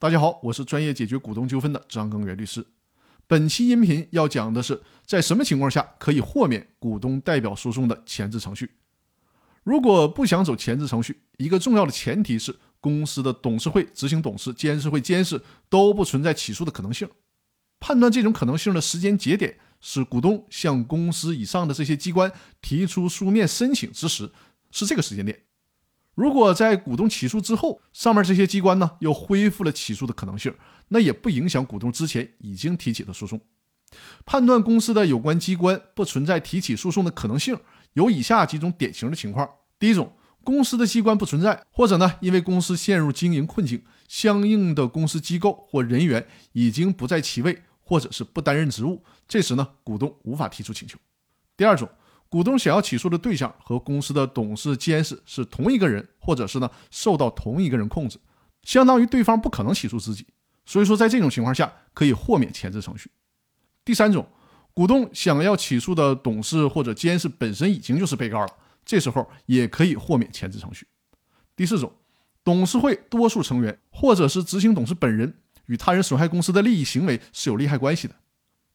大家好，我是专业解决股东纠纷的张根源律师。本期音频要讲的是，在什么情况下可以豁免股东代表诉讼的前置程序。如果不想走前置程序，一个重要的前提是公司的董事会、执行董事、监事会、监事都不存在起诉的可能性。判断这种可能性的时间节点是股东向公司以上的这些机关提出书面申请之时，是这个时间点。如果在股东起诉之后，上面这些机关呢又恢复了起诉的可能性，那也不影响股东之前已经提起的诉讼。判断公司的有关机关不存在提起诉讼的可能性，有以下几种典型的情况：第一种，公司的机关不存在，或者呢因为公司陷入经营困境，相应的公司机构或人员已经不在其位，或者是不担任职务，这时呢股东无法提出请求。第二种。股东想要起诉的对象和公司的董事、监事是同一个人，或者是呢受到同一个人控制，相当于对方不可能起诉自己，所以说在这种情况下可以豁免前置程序。第三种，股东想要起诉的董事或者监事本身已经就是被告了，这时候也可以豁免前置程序。第四种，董事会多数成员或者是执行董事本人与他人损害公司的利益行为是有利害关系的。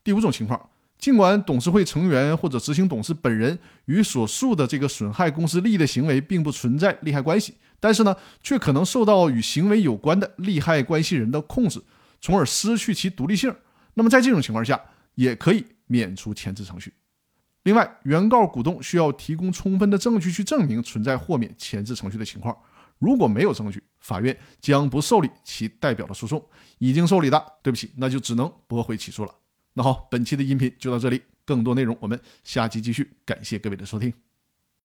第五种情况。尽管董事会成员或者执行董事本人与所述的这个损害公司利益的行为并不存在利害关系，但是呢，却可能受到与行为有关的利害关系人的控制，从而失去其独立性。那么在这种情况下，也可以免除前置程序。另外，原告股东需要提供充分的证据去证明存在豁免前置程序的情况。如果没有证据，法院将不受理其代表的诉讼。已经受理的，对不起，那就只能驳回起诉了。那好，本期的音频就到这里，更多内容我们下期继续。感谢各位的收听。